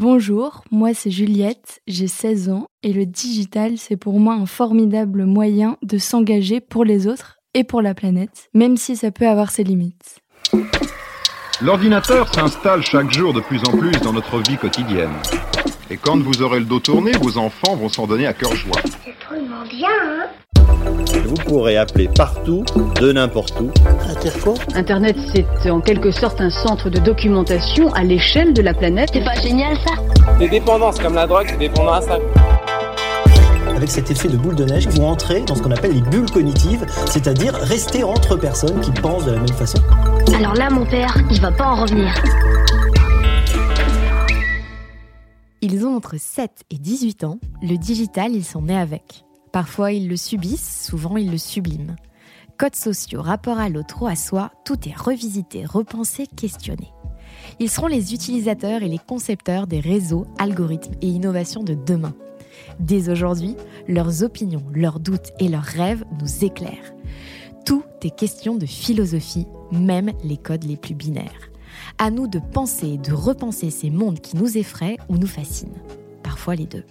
Bonjour, moi c'est Juliette, j'ai 16 ans et le digital c'est pour moi un formidable moyen de s'engager pour les autres et pour la planète, même si ça peut avoir ses limites. L'ordinateur s'installe chaque jour de plus en plus dans notre vie quotidienne. Et quand vous aurez le dos tourné, vos enfants vont s'en donner à cœur joie. C'est drôlement bien, hein Vous pourrez appeler partout, de n'importe où. Internet, c'est en quelque sorte un centre de documentation à l'échelle de la planète. C'est pas génial ça? Des dépendances comme la drogue, c'est dépendant à ça. avec cet effet de boule de neige, vous entrez dans ce qu'on appelle les bulles cognitives, c'est-à-dire rester entre personnes qui pensent de la même façon. Alors là, mon père, il va pas en revenir. Ils ont entre 7 et 18 ans, le digital, ils sont nés avec. Parfois, ils le subissent, souvent, ils le subliment. Codes sociaux, rapport à l'autre ou à soi, tout est revisité, repensé, questionné. Ils seront les utilisateurs et les concepteurs des réseaux, algorithmes et innovations de demain. Dès aujourd'hui, leurs opinions, leurs doutes et leurs rêves nous éclairent. Tout est question de philosophie, même les codes les plus binaires. À nous de penser et de repenser ces mondes qui nous effraient ou nous fascinent. Parfois les deux.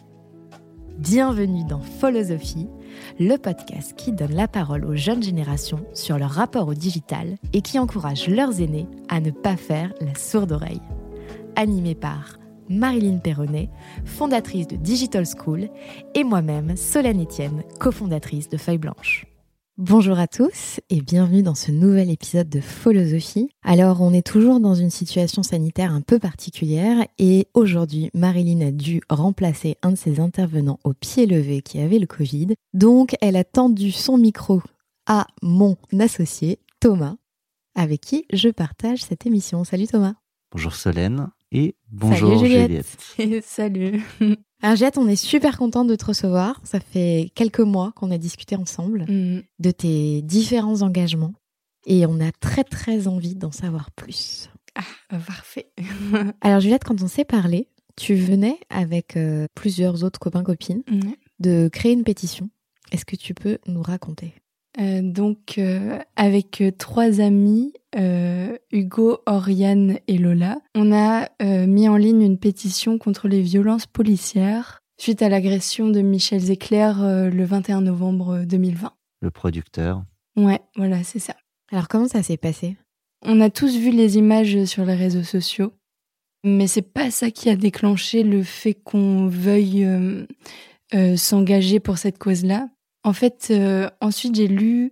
Bienvenue dans Philosophie, le podcast qui donne la parole aux jeunes générations sur leur rapport au digital et qui encourage leurs aînés à ne pas faire la sourde oreille. Animé par Marilyn Perronnet, fondatrice de Digital School, et moi-même, Solène Etienne, cofondatrice de Feuille Blanche. Bonjour à tous et bienvenue dans ce nouvel épisode de Philosophie. Alors, on est toujours dans une situation sanitaire un peu particulière et aujourd'hui, Marilyn a dû remplacer un de ses intervenants au pied levé qui avait le Covid. Donc, elle a tendu son micro à mon associé, Thomas, avec qui je partage cette émission. Salut Thomas. Bonjour Solène et bonjour Salut Juliette. Et salut Alors Juliette, on est super content de te recevoir. Ça fait quelques mois qu'on a discuté ensemble Mm. de tes différents engagements et on a très très envie d'en savoir plus. Ah, parfait. Alors Juliette, quand on s'est parlé, tu venais avec euh, plusieurs autres copains-copines Mm. de créer une pétition. Est-ce que tu peux nous raconter? Euh, donc, euh, avec euh, trois amis, euh, Hugo, Oriane et Lola, on a euh, mis en ligne une pétition contre les violences policières suite à l'agression de Michel Zecler euh, le 21 novembre 2020. Le producteur. Ouais, voilà, c'est ça. Alors comment ça s'est passé? On a tous vu les images sur les réseaux sociaux, mais c'est pas ça qui a déclenché le fait qu'on veuille euh, euh, s'engager pour cette cause-là. En fait, euh, ensuite j'ai lu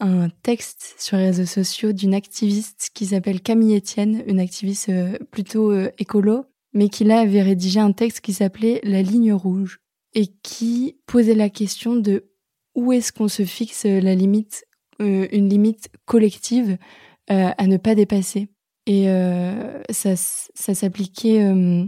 un texte sur les réseaux sociaux d'une activiste qui s'appelle Camille Etienne, une activiste euh, plutôt euh, écolo, mais qui là avait rédigé un texte qui s'appelait La ligne rouge et qui posait la question de où est-ce qu'on se fixe la limite, euh, une limite collective euh, à ne pas dépasser. Et euh, ça, ça s'appliquait euh,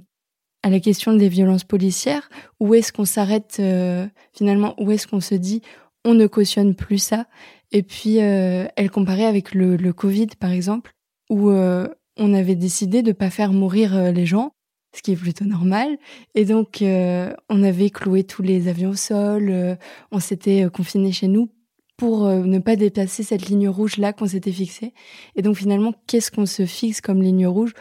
à la question des violences policières. Où est-ce qu'on s'arrête euh, finalement Où est-ce qu'on se dit on ne cautionne plus ça? Et puis euh, elle comparait avec le, le Covid par exemple, où euh, on avait décidé de pas faire mourir euh, les gens, ce qui est plutôt normal. Et donc euh, on avait cloué tous les avions au sol, euh, on s'était confiné chez nous pour ne pas dépasser cette ligne rouge là qu'on s'était fixée. Et donc finalement, qu'est-ce qu'on se fixe comme ligne rouge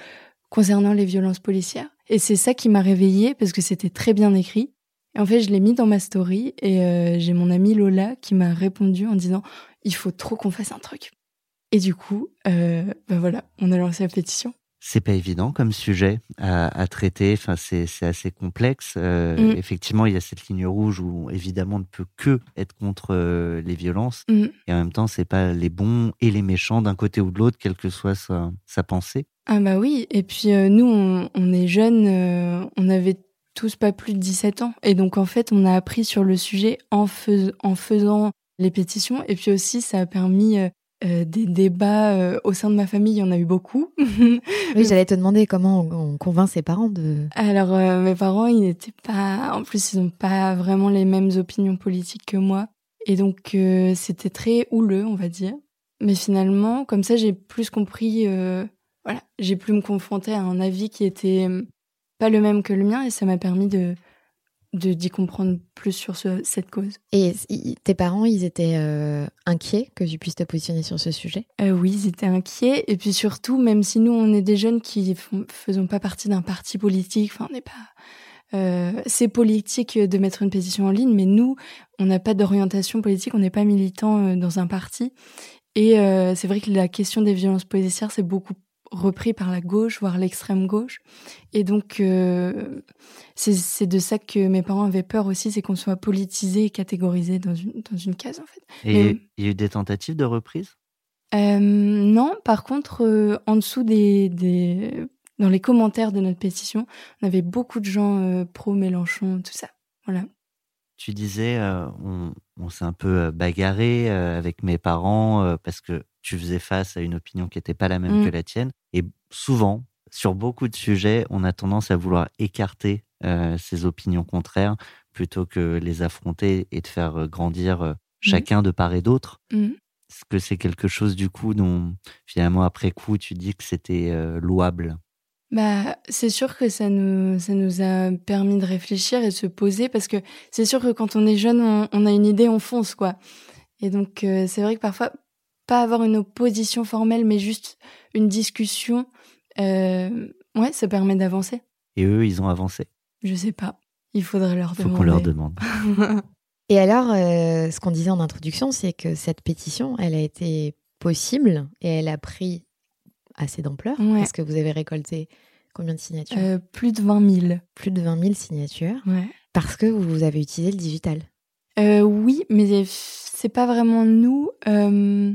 concernant les violences policières? Et c'est ça qui m'a réveillée parce que c'était très bien écrit. Et en fait, je l'ai mis dans ma story et euh, j'ai mon amie Lola qui m'a répondu en disant il faut trop qu'on fasse un truc. Et du coup, euh, bah voilà, on a lancé la pétition. C'est pas évident comme sujet à, à traiter. Enfin, c'est assez complexe. Euh, Mm. Effectivement, il y a cette ligne rouge où évidemment on ne peut que être contre euh, les violences. Mm. Et en même temps, c'est pas les bons et les méchants d'un côté ou de l'autre, quelle que soit sa, sa pensée. Ah bah oui, et puis euh, nous, on, on est jeunes, on avait tous pas plus de 17 ans. Et donc en fait, on a appris sur le sujet en, fais- en faisant les pétitions. Et puis aussi, ça a permis euh, des débats euh, au sein de ma famille, il y en a eu beaucoup. oui, j'allais te demander comment on, convainc ses parents de. Alors, euh, mes parents, ils n'étaient pas. En plus, ils n'ont pas vraiment les mêmes opinions politiques que moi. Et donc, c'était très houleux, on va dire. Mais finalement, comme ça, j'ai plus compris. voilà, j'ai pu me confronter à un avis qui était pas le même que le mien et ça m'a permis de d'y comprendre plus sur cette cause. Et tes parents, ils étaient euh, inquiets que tu puisses te positionner sur ce sujet? Euh, Oui, ils étaient inquiets. Et puis surtout, même si nous, on est des jeunes qui ne faisons pas partie d'un parti politique, enfin, on n'est pas... Euh, c'est politique de mettre une pétition en ligne, mais nous, on n'a pas d'orientation politique, on n'est pas militant dans un parti. Et c'est vrai que la question des violences policières, c'est beaucoup repris par la gauche, voire l'extrême gauche. Et donc, euh, c'est de ça que mes parents avaient peur aussi, c'est qu'on soit politisé et catégorisé dans une, dans une case, en fait. Et il y a eu des tentatives de reprise? Euh, Non, par contre, euh, en dessous des, des, Dans les commentaires de notre pétition, on avait beaucoup de gens pro-Mélenchon, tout ça. Voilà. Tu disais, on, on s'est un peu bagarré avec mes parents parce que tu faisais face à une opinion qui n'était pas la même que mmh. la tienne. Et souvent, sur beaucoup de sujets, on a tendance à vouloir écarter euh, ces opinions contraires plutôt que les affronter et de faire euh, grandir euh, mmh. chacun de part et d'autre. Mmh. Est-ce que c'est quelque chose du coup dont finalement après coup tu dis que c'était louable? Bah, c'est sûr que ça nous, ça nous a permis de réfléchir et de se poser parce que c'est sûr que quand on est jeune, on, on, a une idée, on fonce, quoi. Et donc, c'est vrai que parfois, pas avoir une opposition formelle, mais juste une discussion, euh, ouais, ça permet d'avancer. Et eux, ils ont avancé Je sais pas. Il faudrait leur demander. Faut qu'on leur demande. Et alors, euh, ce qu'on disait en introduction, c'est que cette pétition, elle a été possible et elle a pris assez d'ampleur. Est-ce que vous avez récolté combien de signatures? Euh, Plus de 20 000. Plus de 20 000 signatures. Ouais. Parce que vous avez utilisé le digital. Oui, mais c'est pas vraiment nous euh,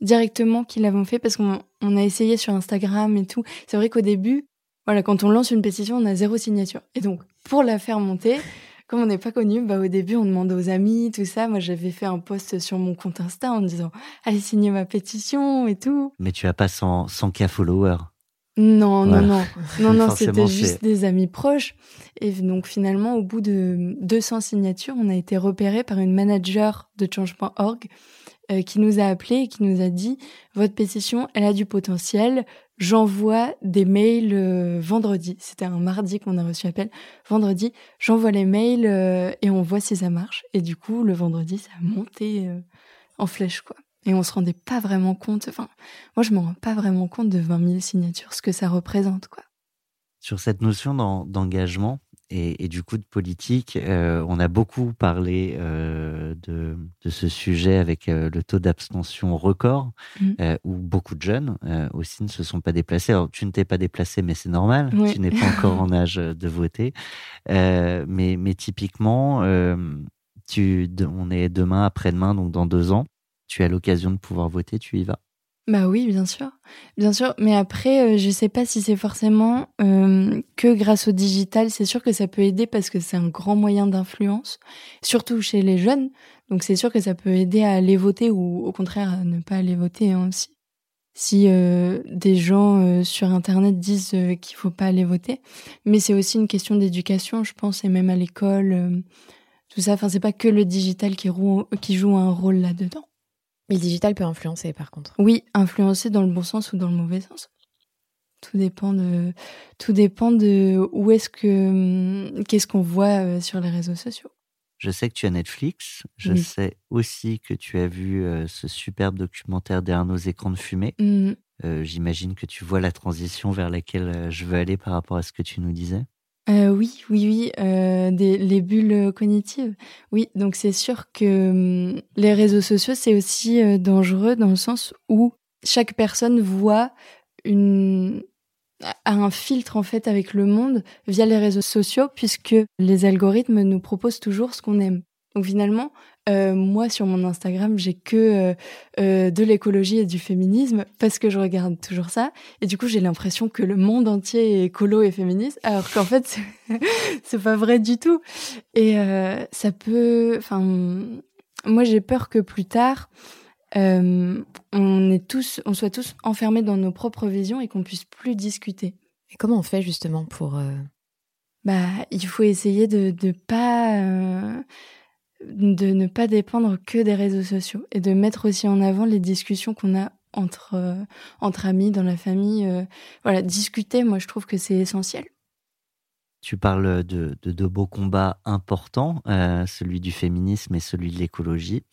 directement qui l'avons fait parce qu'on a essayé sur Instagram et tout. C'est vrai qu'au début, voilà, quand on lance une pétition, on a zéro signature. Et donc, pour la faire monter, comme on n'est pas connu, bah au début on demande aux amis, tout ça. Moi j'avais fait un post sur mon compte Insta en disant allez signer ma pétition et tout. Mais tu as pas 100, 100K followers. Non, non, non, non, non, c'était juste des amis proches. Et donc finalement, au bout de 200 signatures, on a été repéré par une manager de change.org euh, qui nous a appelé et qui nous a dit votre pétition, elle a du potentiel. J'envoie des mails euh, vendredi. C'était un mardi qu'on a reçu appel. Vendredi, j'envoie les mails euh, et on voit si ça marche. Et du coup, le vendredi, ça a monté en flèche, quoi. Et on se rendait pas vraiment compte. Enfin, moi, je me rends pas vraiment compte de 20 000 signatures, ce que ça représente, quoi. Sur cette notion d'engagement et, du coup de politique, euh, on a beaucoup parlé euh, de, de, ce sujet avec euh, le taux d'abstention record, mmh. où beaucoup de jeunes aussi ne se sont pas déplacés. Alors, tu ne t'es pas déplacé, mais c'est normal. Tu n'es pas encore en âge de voter. mais, mais typiquement, tu, on est demain, après-demain, donc dans deux ans tu as l'occasion de pouvoir voter, tu y vas? Bah oui, bien sûr. Bien sûr. Mais après, euh, je sais pas si c'est forcément euh, que grâce au digital. C'est sûr que ça peut aider parce que c'est un grand moyen d'influence, surtout chez les jeunes. Donc c'est sûr que ça peut aider à aller voter ou au contraire à ne pas aller voter hein, aussi. Si euh, des gens sur Internet disent qu'il faut pas aller voter. Mais c'est aussi une question d'éducation, je pense, et même à l'école. tout ça. Enfin, c'est pas que le digital qui joue un rôle là-dedans. Mais le digital peut influencer par contre. Oui, influencer dans le bon sens ou dans le mauvais sens. Tout dépend de, tout dépend de où est-ce que, qu'est-ce qu'on voit euh, sur les réseaux sociaux. Je sais que tu as Netflix. Je sais aussi que tu as vu euh, ce superbe documentaire derrière nos écrans de fumée. Mmh. Euh, j'imagine que tu vois la transition vers laquelle je veux aller par rapport à ce que tu nous disais. Euh, oui, oui, oui, euh, des, les bulles cognitives. Oui, donc c'est sûr que hum, les réseaux sociaux, c'est aussi euh, dangereux dans le sens où chaque personne voit une a un filtre en fait avec le monde via les réseaux sociaux puisque les algorithmes nous proposent toujours ce qu'on aime. Donc finalement, euh, moi sur mon Instagram, j'ai que euh, euh, de l'écologie et du féminisme parce que je regarde toujours ça. Et du coup, j'ai l'impression que le monde entier est écolo et féministe, alors qu'en fait, c'est pas vrai du tout. Et ça peut, enfin, moi j'ai peur que plus tard, on est tous, on soit tous enfermés dans nos propres visions et qu'on puisse plus discuter. Et comment on fait justement pour Bah, il faut essayer de de pas de ne pas dépendre que des réseaux sociaux et de mettre aussi en avant les discussions qu'on a entre entre amis dans la famille. voilà, discuter, moi je trouve que c'est essentiel. Tu parles de, deux beaux combats importants, euh, celui du féminisme et celui de l'écologie.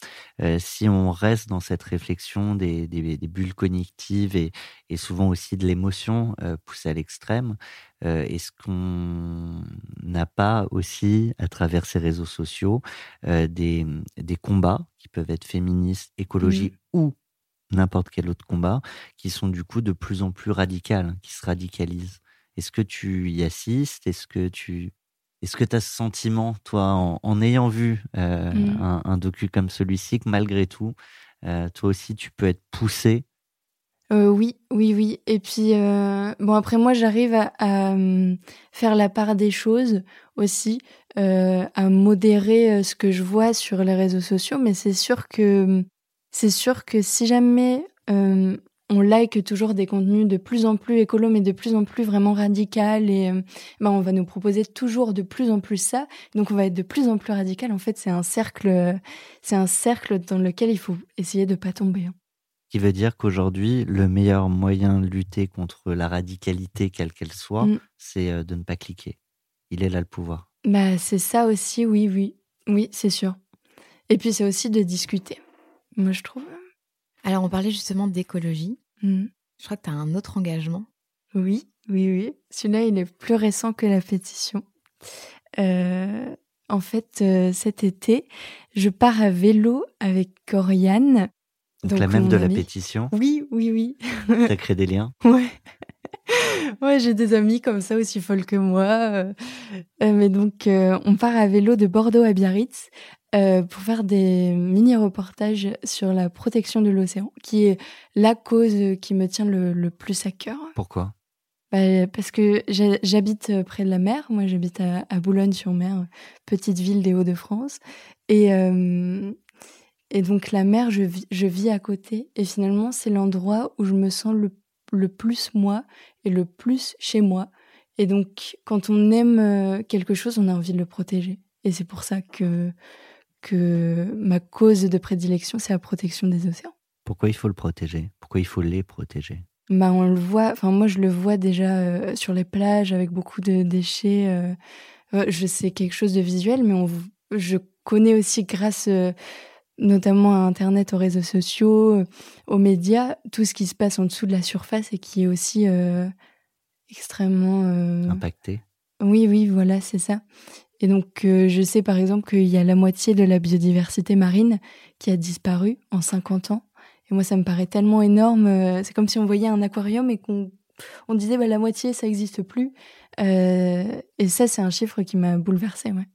Euh, si on reste dans cette réflexion des, bulles cognitives et, souvent aussi de l'émotion euh, poussée à l'extrême, est-ce qu'on n'a pas aussi, à travers ces réseaux sociaux, des, combats qui peuvent être féministes, écologie ou n'importe quel autre combat, qui sont du coup de plus en plus radicales, qui se radicalisent? Est-ce que tu y assistes? Est-ce que tu est-ce que tu as ce sentiment, toi, en, ayant vu euh, mmh. un, docu comme celui-ci, que malgré tout, euh, toi aussi, tu peux être poussé? Euh, Oui, oui, oui. Et puis, bon, après, moi, j'arrive à, mmh, faire la part des choses aussi, à modérer ce que je vois sur les réseaux sociaux. Mais c'est sûr que, mmh, c'est sûr que si jamais on like toujours des contenus de plus en plus écolo, mais de plus en plus vraiment radical. Et euh, ben, on va nous proposer toujours de plus en plus ça. Donc on va être de plus en plus radical. En fait, c'est un cercle, c'est un cercle dans lequel il faut essayer de pas tomber. Hein. Qui veut dire qu'aujourd'hui, le meilleur moyen de lutter contre la radicalité, quelle qu'elle soit, mm. c'est euh, de ne pas cliquer. Il est là le pouvoir. Bah, c'est ça aussi, oui, oui. Oui, c'est sûr. Et puis c'est aussi de discuter. Moi, je trouve. Alors, on parlait justement d'écologie. Mmh. Je crois que tu as un autre engagement. Oui, oui, oui. Celui-là, il est plus récent que la pétition. Euh, en fait, euh, cet été, je pars à vélo avec Coriane. Donc, la même de la pétition Oui, oui, oui. Ça crée des liens Ouais. Ouais, j'ai des amis comme ça aussi folles que moi. Euh, mais donc, on part à vélo de Bordeaux à Biarritz euh, pour faire des mini-reportages sur la protection de l'océan, qui est la cause qui me tient le, plus à cœur. Pourquoi? Bah, Parce que j'habite près de la mer. Moi, j'habite à, Boulogne-sur-Mer, petite ville des Hauts-de-France. Et, euh, et donc, la mer, je vis, je vis à côté. Et finalement, c'est l'endroit où je me sens le, le plus moi et le plus chez moi. Et donc, quand on aime euh, quelque chose, on a envie de le protéger. Et c'est pour ça que que ma cause de prédilection, c'est la protection des océans. Pourquoi il faut le protéger? Pourquoi il faut les protéger? Bah, on le voit, enfin moi je le vois déjà euh, sur les plages avec beaucoup de déchets. Euh, je sais quelque chose de visuel, mais on, je connais aussi grâce notamment à Internet, aux réseaux sociaux, aux médias, tout ce qui se passe en dessous de la surface et qui est aussi extrêmement impacté. Oui, oui, voilà, c'est ça. Et donc, euh, je sais par exemple qu'il y a la moitié de la biodiversité marine qui a disparu en 50 ans. Et moi, ça me paraît tellement énorme. Euh, c'est comme si on voyait un aquarium et qu'on on disait bah, la moitié, ça n'existe plus. Euh, et ça, c'est un chiffre qui m'a bouleversée. Ouais.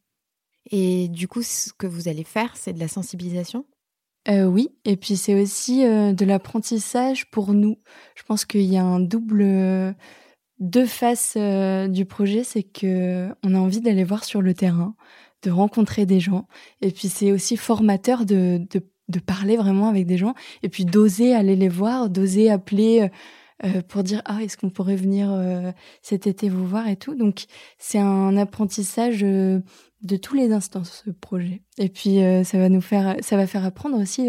Et du coup, ce que vous allez faire, c'est de la sensibilisation? Oui, et puis c'est aussi de l'apprentissage pour nous. Je pense qu'il y a un double deux faces euh, du projet, c'est que on a envie d'aller voir sur le terrain, de rencontrer des gens, et puis c'est aussi formateur de, de, parler vraiment avec des gens, et puis d'oser aller les voir, d'oser appeler euh, euh, pour dire ah est-ce qu'on pourrait venir cet été vous voir et tout. Donc c'est un apprentissage de tous les instants ce projet, et puis ça va nous faire, ça va faire apprendre aussi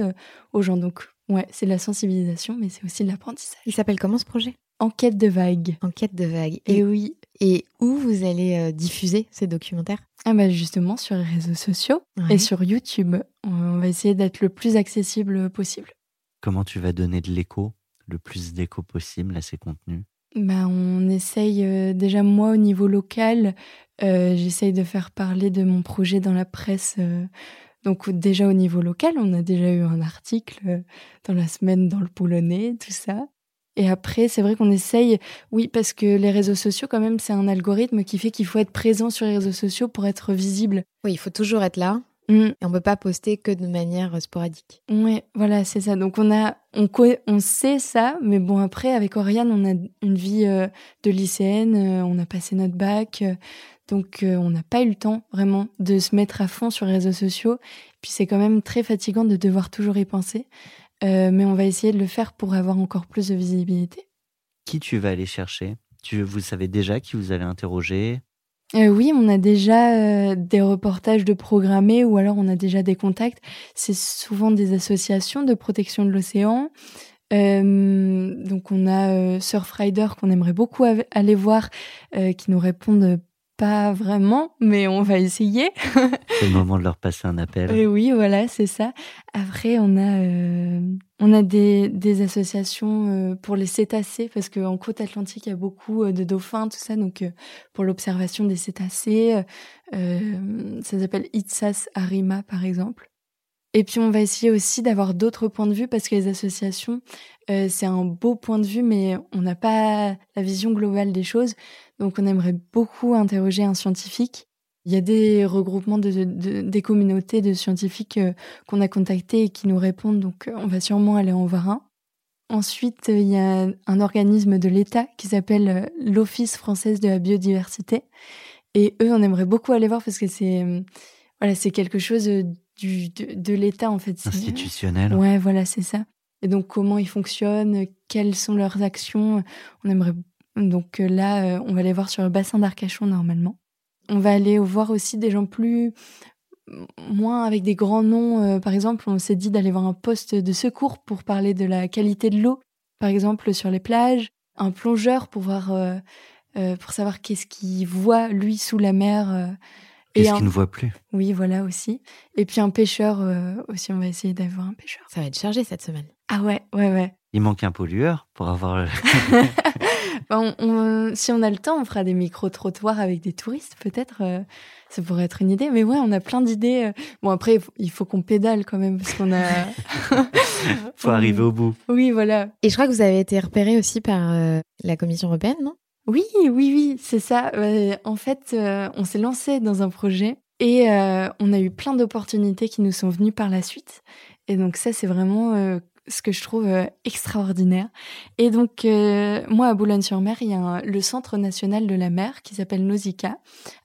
aux gens. Donc ouais, c'est de la sensibilisation, mais c'est aussi de l'apprentissage. Il s'appelle comment ce projet? Enquête de vague. Enquête de vague. Et, oui. Et où vous allez euh, diffuser ces documentaires? Ah bah justement sur les réseaux sociaux et sur YouTube. On va essayer d'être le plus accessible possible. Comment tu vas donner de l'écho, le plus d'écho possible à ces contenus? Bah, on essaye euh, déjà moi au niveau local, euh, j'essaye de faire parler de mon projet dans la presse. donc déjà au niveau local, on a déjà eu un article dans la semaine dans le Polonais, tout ça. Et après, c'est vrai qu'on essaye, oui, parce que les réseaux sociaux, quand même, c'est un algorithme qui fait qu'il faut être présent sur les réseaux sociaux pour être visible. Oui, il faut toujours être là. Mm. Et on peut pas poster que de manière euh, sporadique. Oui, voilà, c'est ça. Donc on a, on, on sait ça, mais bon après avec Oriane, on a une vie euh, de lycéenne, euh, on a passé notre bac, donc on n'a pas eu le temps vraiment de se mettre à fond sur les réseaux sociaux. Puis c'est quand même très fatigant de devoir toujours y penser. mais on va essayer de le faire pour avoir encore plus de visibilité. Qui tu vas aller chercher? Tu, Vous savez déjà qui vous allez interroger? Oui, on a déjà des reportages de programmés ou alors on a déjà des contacts. C'est souvent des associations de protection de l'océan, euh, donc on a euh, Surfrider qu'on aimerait beaucoup aller voir, euh, qui nous répondent pas vraiment, mais on va essayer. c'est le moment de leur passer un appel. Et oui, voilà, c'est ça. Après, on a euh, on a des, des associations pour les cétacés parce qu'en côte atlantique il y a beaucoup de dauphins, tout ça. Donc pour l'observation des cétacés, ça s'appelle Itsas Arima par exemple. Et puis on va essayer aussi d'avoir d'autres points de vue parce que les associations, euh, c'est un beau point de vue, mais on n'a pas la vision globale des choses. Donc on aimerait beaucoup interroger un scientifique. Il y a des regroupements de, des communautés de scientifiques euh, qu'on a contactés et qui nous répondent, donc euh, on va sûrement aller en voir un. Ensuite, il y a un organisme de l'État qui s'appelle l'Office française de la biodiversité. Et eux, on aimerait beaucoup aller voir parce que c'est voilà, c'est quelque chose du, de, l'État, en fait. Institutionnel. Ouais, voilà, c'est ça. Et donc, comment ils fonctionnent, quelles sont leurs actions. On aimerait. Donc euh, là, euh, on va aller voir sur le bassin d'Arcachon normalement. On va aller voir aussi des gens plus. moins avec des grands noms. Euh, par exemple, on s'est dit d'aller voir un poste de secours pour parler de la qualité de l'eau, par exemple, sur les plages. Un plongeur pour voir. pour savoir qu'est-ce qu'il voit, lui, sous la mer Qu'est-ce qu'il ne voit plus? Oui, voilà aussi. Et puis un pêcheur euh, aussi, on va essayer d'avoir un pêcheur. Ça va être chargé cette semaine. Ah ouais, ouais, ouais. Il manque un pollueur pour avoir. si on a le temps, on fera des micro-trottoirs avec des touristes, peut-être. Euh, ça pourrait être une idée. Mais ouais, on a plein d'idées. Euh. Bon, après, il faut qu'on pédale quand même, parce qu'on a. faut arriver au bout. Oui, voilà. Et je crois que vous avez été repéré aussi par la Commission européenne, non? Oui, oui, oui, c'est ça. en fait, euh, on s'est lancé dans un projet et euh, on a eu plein d'opportunités qui nous sont venues par la suite. Et donc ça, c'est vraiment euh, ce que je trouve extraordinaire. Et donc, moi, à Boulogne-sur-Mer, il y a le Centre national de la mer qui s'appelle Nausicaa,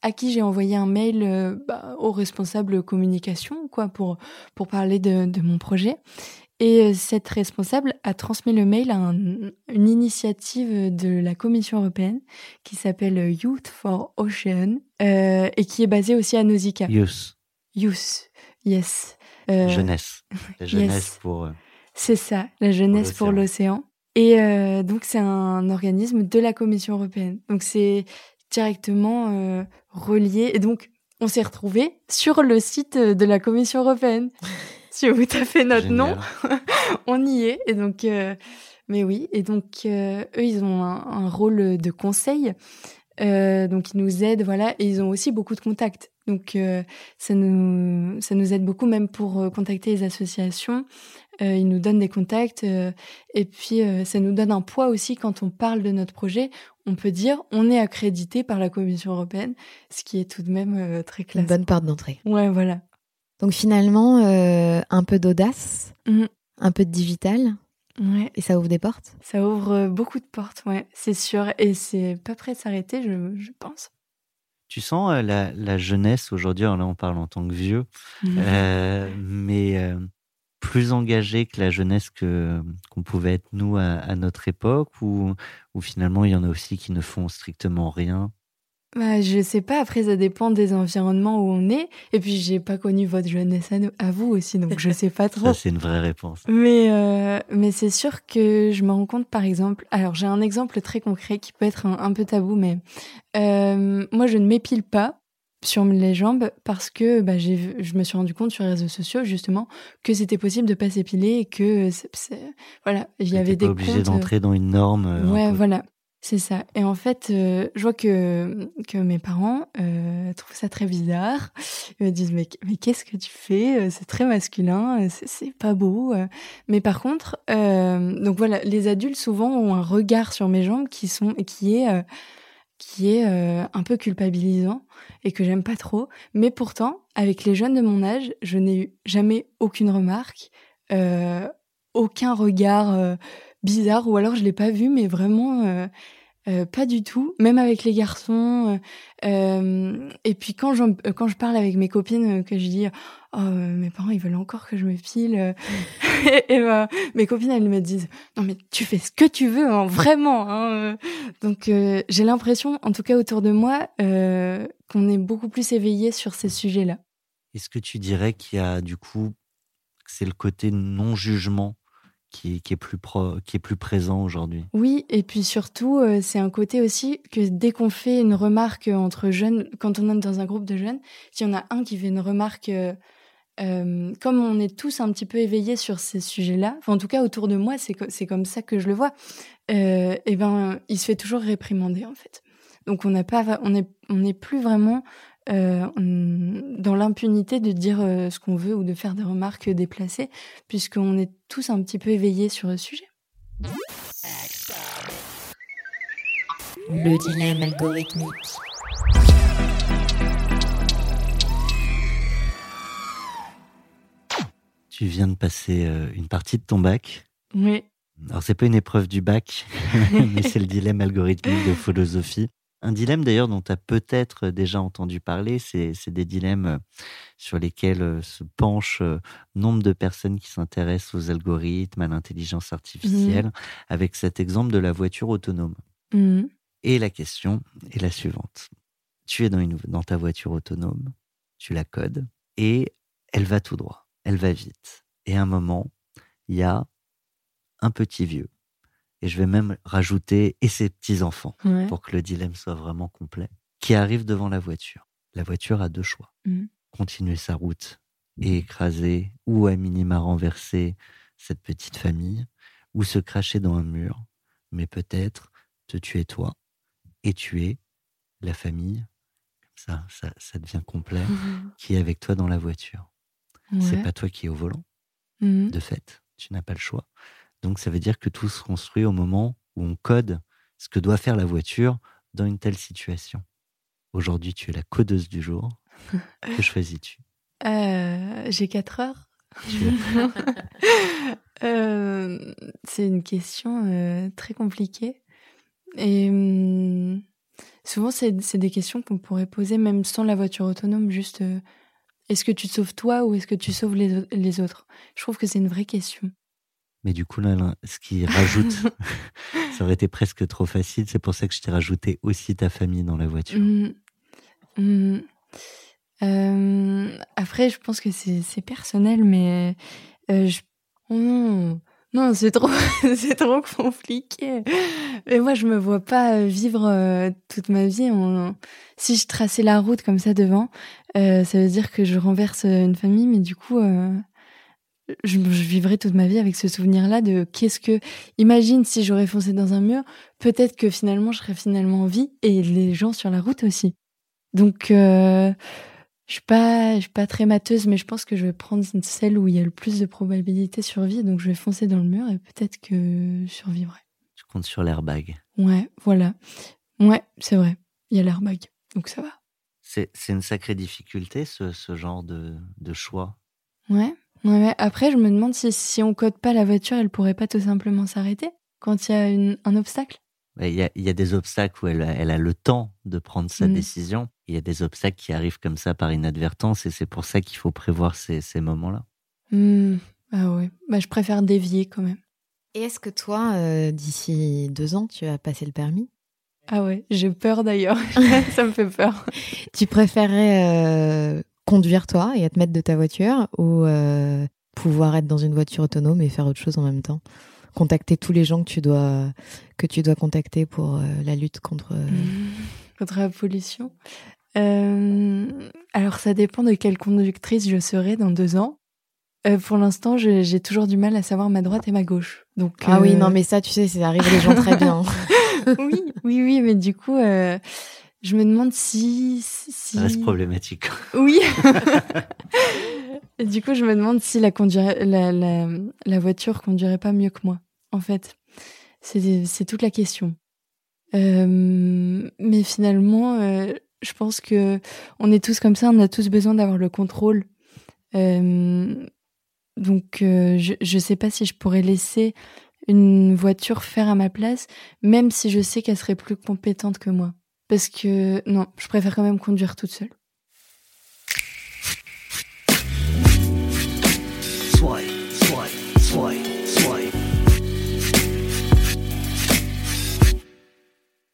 à qui j'ai envoyé un mail bah, au responsable communication, quoi, pour, pour parler de mon projet. Et euh, cette responsable a transmis le mail à une initiative de la Commission européenne qui s'appelle Youth for Ocean euh, et qui est basée aussi à Nausicaa. Youth. Youth, yes. Euh, jeunesse. La jeunesse pour. c'est ça, la jeunesse pour l'océan. Et donc c'est un organisme de la Commission européenne. Donc c'est directement relié. Et donc on s'est retrouvé sur le site de la Commission européenne. si vous tapez notre nom, on y est. Et donc, euh, mais oui, et donc euh, eux, ils ont un, rôle de conseil. Euh, donc ils nous aident, voilà, et ils ont aussi beaucoup de contacts. Donc ça nous ça nous aide beaucoup même pour contacter les associations. ils nous donnent des contacts et puis ça nous donne un poids aussi quand on parle de notre projet. On peut dire on est accrédité par la Commission européenne, ce qui est tout de même très classe. Une bonne porte d'entrée. Ouais, voilà. Donc finalement, euh, un peu d'audace, mhm. un peu de digital. Ouais. Et ça ouvre des portes Ça ouvre euh, beaucoup de portes, ouais, c'est sûr. Et c'est pas prêt de s'arrêter, je, pense. Tu sens euh, la, jeunesse aujourd'hui, là on parle en tant que vieux, mhm. mais plus engagée que la jeunesse que qu'on pouvait être nous à, notre époque, ou, ou finalement il y en a aussi qui ne font strictement rien? Bah, je sais pas, après ça dépend des environnements où on est. Et puis j'ai pas connu votre jeunesse à, vous aussi, donc je sais pas trop. ça c'est une vraie réponse. Mais, euh, mais c'est sûr que je me rends compte par exemple, alors j'ai un exemple très concret qui peut être un, peu tabou, mais euh, moi je ne m'épile pas sur les jambes parce que bah, je me suis rendu compte sur les réseaux sociaux justement que c'était possible de pas s'épiler et que voilà il y avait des pas obligé d'entrer dans une norme. Euh, ouais, voilà. C'est ça. Et en fait, euh, je vois que, que mes parents euh, trouvent ça très bizarre. Ils me disent mais, mais qu'est-ce que tu fais? Euh, C'est très masculin, c'est pas beau. Mais par contre, donc voilà, les adultes souvent ont un regard sur mes jambes qui sont qui est qui est un peu culpabilisant et que j'aime pas trop. Mais pourtant, avec les jeunes de mon âge, je n'ai eu jamais aucune remarque, aucun regard bizarre ou alors je l'ai pas vu mais vraiment euh, Euh, pas du tout, même avec les garçons. Euh, euh et puis quand, quand je parle avec mes copines, que je dis oh mes parents ils veulent encore que je me file, et, ben, mes copines elles me disent non mais tu fais ce que tu veux hein, vraiment. Hein. Donc j'ai l'impression, en tout cas autour de moi, qu'on est beaucoup plus éveillé sur ces sujets-là. Est-ce que tu dirais qu'il y a du coup c'est le côté qui, est plus qui est plus présent aujourd'hui. Oui, et puis surtout, euh, c'est un côté aussi que dès qu'on fait une remarque entre jeunes, quand on est dans un groupe de jeunes, s'il y en a un qui fait une remarque, euh, euh, comme on est tous un petit peu éveillés sur ces sujets-là, en tout cas autour de moi, c'est comme ça que je le vois, et eh ben, il se fait toujours réprimander en fait. Donc on n'a pas, on on n'est plus vraiment euh, dans l'impunité de dire euh, ce qu'on veut ou de faire des remarques déplacées, puisqu'on est tous un petit peu éveillés sur le sujet. Le dilemme algorithmique. Tu viens de passer euh, une partie de ton bac. Oui. Alors c'est pas une épreuve du bac, mais c'est le dilemme algorithmique de philosophie. Un dilemme d'ailleurs dont tu as peut-être déjà entendu parler, c'est des dilemmes euh, sur lesquels euh, se penchent euh, nombre de personnes qui s'intéressent aux algorithmes, à l'intelligence artificielle, mmh. avec cet exemple de la voiture autonome. Mmh. Et la question est la suivante. Tu es dans, une, dans ta voiture autonome, tu la codes, et elle va tout droit, elle va vite. Et à un moment, il y a un petit vieux et je vais même rajouter et ses petits-enfants pour que le dilemme soit vraiment complet, qui arrivent devant la voiture. La voiture a deux choix. Mmh. Continuer sa route et écraser ou à minima renverser cette petite famille, ou se cracher dans un mur, mais peut-être te tuer toi et tuer la famille. Ça, ça, ça devient complet, qui est avec toi dans la voiture. C'est pas toi qui es au volant. Mmh. De fait, tu n'as pas le choix. Donc ça veut dire que tout se construit au moment où on code ce que doit faire la voiture dans une telle situation. Aujourd'hui, tu es la codeuse du jour. que choisis-tu? Euh, J'ai 4 heures. euh, c'est une question euh, très compliquée. Et hum, souvent, c'est des questions qu'on pourrait poser même sans la voiture autonome, juste est-ce que tu te sauves toi ou est-ce que tu sauves les, les autres? Je trouve que c'est une vraie question. Mais du coup, là, ce qui rajoute, ça aurait été presque trop facile. C'est pour ça que je t'ai rajouté aussi ta famille dans la voiture. Mmh. Mmh. Euh, après, je pense que c'est personnel, mais euh, je... Oh non, c'est trop, c'est trop compliqué. Mais moi, je me vois pas vivre euh, toute ma vie. Si je traçais la route comme ça devant, ça veut dire que je renverse une famille, mais du coup, je, vivrai toute ma vie avec ce souvenir-là de qu'est-ce que. Imagine si j'aurais foncé dans un mur, peut-être que finalement je serais finalement en vie et les gens sur la route aussi. Donc, euh, je suis pas, je suis pas très mateuse, mais je pense que je vais prendre celle où il y a le plus de probabilité de survie. Donc, je vais foncer dans le mur et peut-être que je survivrai. Tu comptes sur l'airbag. Ouais, voilà. Ouais, c'est vrai. Il y a l'airbag, donc ça va. C'est une sacrée difficulté ce, ce genre de, de choix. Ouais. Ouais, après, je me demande si, si on code pas la voiture, elle pourrait pas tout simplement s'arrêter quand il y a un obstacle. Il y, a, y, a, des obstacles où elle, elle, a le temps de prendre sa mm. décision. Il y a des obstacles qui arrivent comme ça par inadvertance et c'est pour ça qu'il faut prévoir ces, ces moments-là. Mm. Ah ouais, bah, je préfère dévier quand même. Et est-ce que toi, euh, d'ici deux ans, tu as passé le permis? Ah ouais, j'ai peur d'ailleurs. ça me fait peur. Tu préférerais euh, conduire toi et être maître de ta voiture ou euh, pouvoir être dans une voiture autonome et faire autre chose en même temps? Contacter tous les gens que tu dois que tu dois contacter pour euh, la lutte contre euh, contre la pollution. Alors ça dépend de quelle conductrice je serai dans deux ans. Pour l'instant j'ai toujours du mal à savoir ma droite et ma gauche. Donc ah oui non mais ça tu sais ça arrive les gens très bien. Oui oui oui mais du coup je me demande si. si... Ça reste problématique. Oui. Et du coup, je me demande si la, la, la, la, voiture conduirait pas mieux que moi, en fait. C'est toute la question. Euh, mais finalement, euh, je pense que on est tous comme ça, on a tous besoin d'avoir le contrôle. Euh, donc, je ne sais pas si je pourrais laisser une voiture faire à ma place, même si je sais qu'elle serait plus compétente que moi. Parce que non, je préfère quand même conduire toute seule.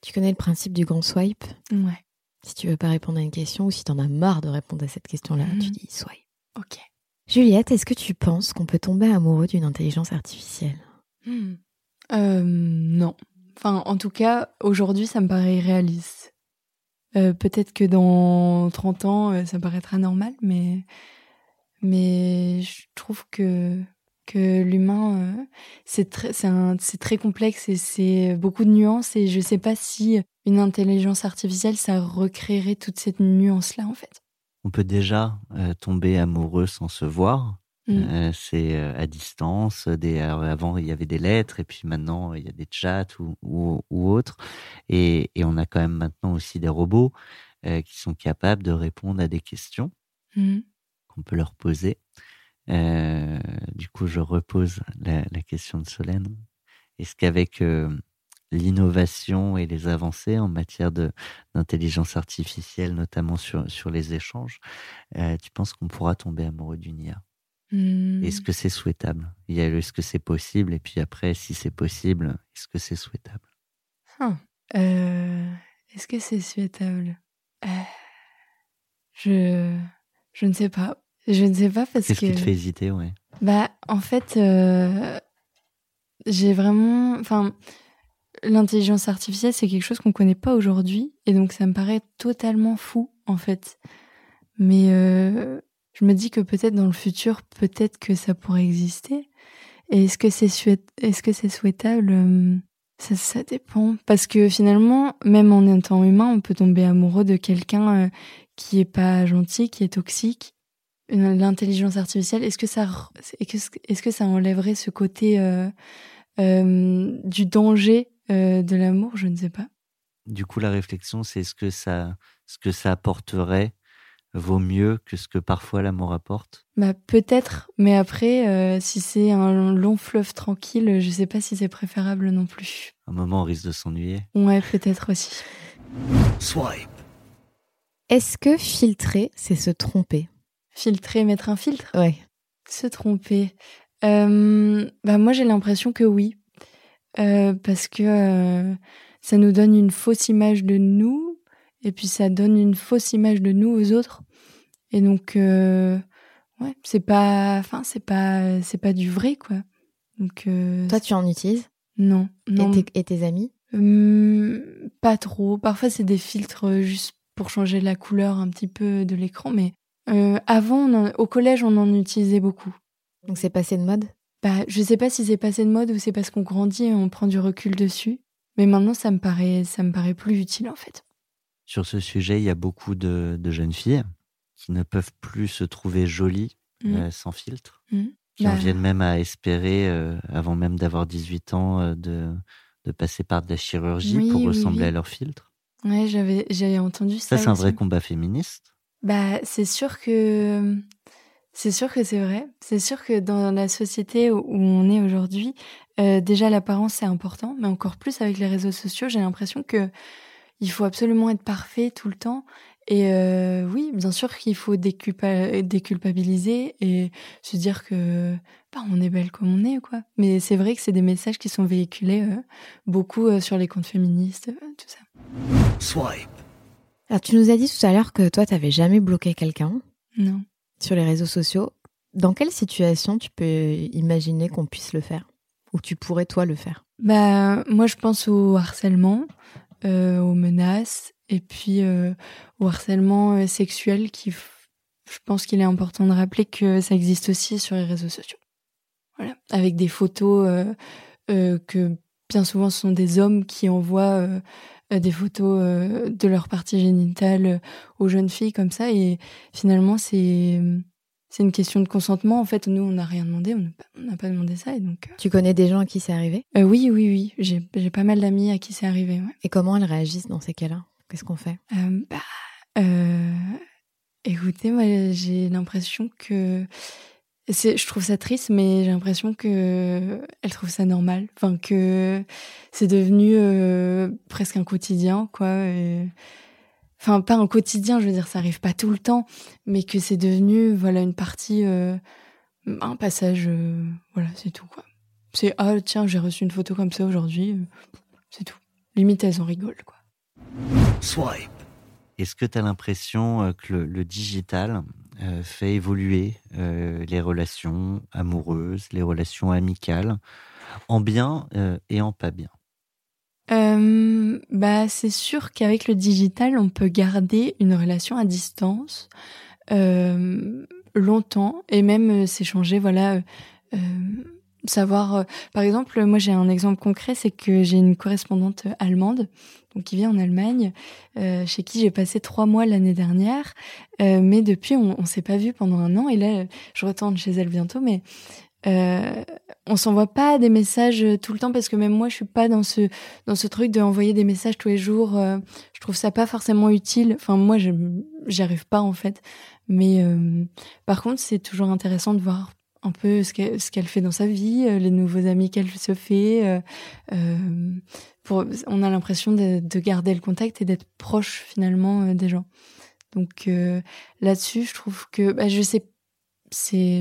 Tu connais le principe du grand swipe? Ouais. Si tu veux pas répondre à une question ou si t'en as marre de répondre à cette question-là, Mhm. tu dis swipe. Ok. Juliette, est-ce que tu penses qu'on peut tomber amoureux d'une intelligence artificielle? Euh, non. Enfin, en tout cas, aujourd'hui, ça me paraît irréaliste. Euh, Peut-être que dans 30 ans, euh, ça paraîtra normal, mais, mais je trouve que, que l'humain, euh, c'est très, très complexe et c'est beaucoup de nuances et je sais pas si une intelligence artificielle, ça recréerait toute cette nuance-là, en fait. On peut déjà tomber amoureux sans se voir. Mm. Euh, c'est euh, à distance. Des, avant, il y avait des lettres et puis maintenant, il y a des chats ou, ou, ou autres. Et, et on a quand même maintenant aussi des robots euh, qui sont capables de répondre à des questions Mhm. qu'on peut leur poser. Euh, du coup, je repose la, la question de Solène. Est-ce qu'avec l'innovation et les avancées en matière de d'intelligence artificielle, notamment sur, sur les échanges, tu penses qu'on pourra tomber amoureux d'une IA Hmm. Est-ce que c'est souhaitable? Il y a le est-ce que c'est possible? Et puis après, si c'est possible, est-ce que c'est souhaitable? Ah. Euh, Est-ce que c'est souhaitable? Euh, Je je ne sais pas. Je ne sais pas parce Qu'est-ce que qui te fait hésiter ouais? bah en fait euh, j'ai vraiment enfin l'intelligence artificielle c'est quelque chose qu'on connaît pas aujourd'hui et donc ça me paraît totalement fou en fait. Mais je me dis que peut-être dans le futur peut-être que ça pourrait exister. Et est-ce que c'est souhaitable Euh, ça, dépend. Parce que finalement, même en étant humain, on peut tomber amoureux de quelqu'un euh, qui est pas gentil, qui est toxique. Une- L'intelligence artificielle, est-ce que ça, enlèverait ce côté euh, euh, du danger euh, de l'amour? Je ne sais pas. Du coup, la réflexion, c'est ce ce que ça apporterait vaut mieux que ce que parfois l'amour apporte? Bah peut-être, mais après, euh, si c'est un long fleuve tranquille, je sais pas si c'est préférable non plus. À un moment, on risque de s'ennuyer. Ouais, peut-être aussi. Swipe. Est-ce que filtrer, c'est se tromper? Filtrer, mettre un filtre? Ouais. Se tromper. Euh, bah moi j'ai l'impression que oui. Euh, parce que euh, ça nous donne une fausse image de nous et puis ça donne une fausse image de nous aux autres. Et donc euh, ouais, c'est pas enfin c'est pas c'est pas du vrai quoi. Donc euh, Toi, tu en utilises? Non, non. et, tes, et tes amis? Hum, pas trop. Parfois, c'est des filtres euh, juste pour changer la couleur un petit peu de l'écran. Mais euh, avant, en- au collège, on en utilisait beaucoup. Donc c'est passé de mode? Bah, je sais pas si c'est passé de mode ou c'est parce qu'on grandit et on prend du recul dessus. Mais maintenant, ça me paraît, ça me paraît plus utile en fait. Sur ce sujet, il y a beaucoup de, de jeunes filles qui ne peuvent plus se trouver jolies Mm. euh, sans filtre, Mm. qui Bah. en viennent même à espérer, euh, avant même d'avoir 18 ans, euh, de, de passer par de la chirurgie Oui, pour oui, ressembler oui. à leur filtre. Ouais, j'avais, j'avais entendu ça. Ça, c'est un vrai combat féministe. Bah, c'est sûr que c'est sûr que c'est vrai. C'est sûr que dans la société où on est aujourd'hui, déjà l'apparence c'est important, mais encore plus avec les réseaux sociaux, j'ai l'impression que il faut absolument être parfait tout le temps. Et euh, oui, bien sûr qu'il faut déculpa- déculpabiliser et se dire que bah, on est belle comme on est, quoi. Mais c'est vrai que c'est des messages qui sont véhiculés euh, beaucoup euh, sur les comptes féministes, euh, tout ça. Swipe. Alors, tu nous as dit tout à l'heure que toi, t'avais jamais bloqué quelqu'un Non. sur les réseaux sociaux. Dans quelle situation tu peux imaginer qu'on puisse le faire? Ou tu pourrais, toi, le faire? Bah, moi, je pense au harcèlement, aux menaces, et puis euh, au harcèlement euh, sexuel qui, je pense qu'il est important de rappeler que ça existe aussi sur les réseaux sociaux. Voilà, avec des photos euh, euh, que bien souvent ce sont des hommes qui envoient euh, euh, des photos euh, de leur partie génitale euh, aux jeunes filles comme ça, et finalement c'est c'est une question de consentement. En fait, nous, on n'a rien demandé, on n'a pas, demandé ça, et donc. Tu connais des gens à qui c'est arrivé? Euh, oui, oui, oui. J'ai pas mal d'amis à qui c'est arrivé. Ouais. Et comment elles réagissent dans ces cas-là? Qu'est-ce qu'on fait? Euh, bah, euh, écoutez, moi, j'ai l'impression que je trouve ça triste, mais j'ai l'impression que elle trouve ça normal. Enfin, que c'est devenu euh, presque un quotidien, quoi. Enfin, pas un quotidien, je veux dire, ça arrive pas tout le temps, mais que c'est devenu, voilà, une partie, euh, un passage, euh, voilà, c'est tout, quoi. C'est, ah, tiens, j'ai reçu une photo comme ça aujourd'hui, c'est tout. Limite, elles en rigolent, quoi. Swipe. Est-ce que tu as l'impression que le digital euh, fait évoluer euh, les relations amoureuses, les relations amicales, en bien euh, et en pas bien? Bah, C'est sûr qu'avec le digital, on peut garder une relation à distance longtemps et même s'échanger, voilà savoir. par exemple, moi j'ai un exemple concret, c'est que j'ai une correspondante allemande donc qui vit en Allemagne, euh, chez qui j'ai passé trois mois l'année dernière. Euh, mais depuis, on, on s'est pas vu pendant un an. Et là, je retourne chez elle bientôt, mais euh, on s'envoie pas des messages tout le temps parce que même moi, je suis pas dans ce dans ce truc de envoyer des messages tous les jours. Euh, je trouve ça pas forcément utile. Enfin, moi, j'y arrive pas en fait. Mais euh, par contre, c'est toujours intéressant de voir un peu ce qu'elle, fait dans sa vie, euh, les nouveaux amis qu'elle se fait. Euh, euh, pour, on a l'impression de, de, garder le contact et d'être proche finalement euh, des gens. Donc euh, là-dessus, je trouve que bah, je sais, c'est